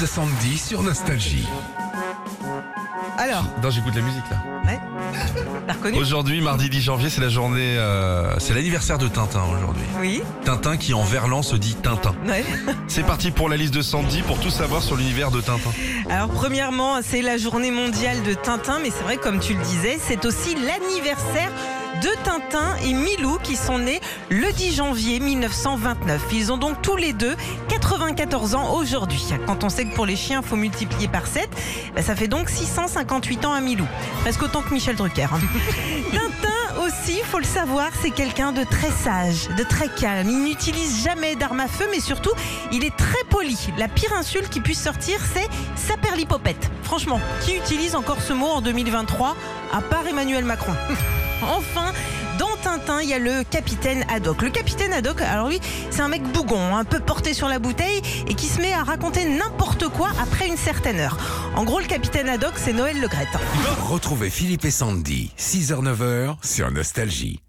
de Sandy sur Nostalgie. Alors, Non, j'écoute la musique là. ouais. T'as reconnu Aujourd'hui, mardi 10 janvier, c'est la journée, euh, c'est l'anniversaire de Tintin aujourd'hui. Oui. Tintin qui en verlan se dit Tintin. Ouais. C'est parti pour la liste de Sandy pour tout savoir sur l'univers de Tintin. Alors, premièrement, c'est la journée mondiale de Tintin, mais c'est vrai, comme tu le disais, c'est aussi l'anniversaire de Tintin et Milou qui sont nés le 10 janvier 1929. Ils ont donc tous les deux 94 ans aujourd'hui. Quand on sait que pour les chiens, il faut multiplier par 7, bah, ça fait donc 658 ans à Milou. Presque autant que Michel Drucker. hein. Tintin aussi, faut le savoir, c'est quelqu'un de très sage, de très calme. Il n'utilise jamais d'arme à feu, mais surtout, il est très poli. La pire insulte qui puisse sortir, c'est saperlipopette. Franchement, qui utilise encore ce mot en 2023 à part Emmanuel Macron? Enfin, dans Tintin, il y a le capitaine Haddock. Le capitaine Haddock, alors lui, c'est un mec bougon, un peu porté sur la bouteille et qui se met à raconter n'importe quoi après une certaine heure. En gros, le capitaine Haddock, c'est Noël Le Graët. Retrouvez Philippe et Sandy, 6h-9h sur Nostalgie.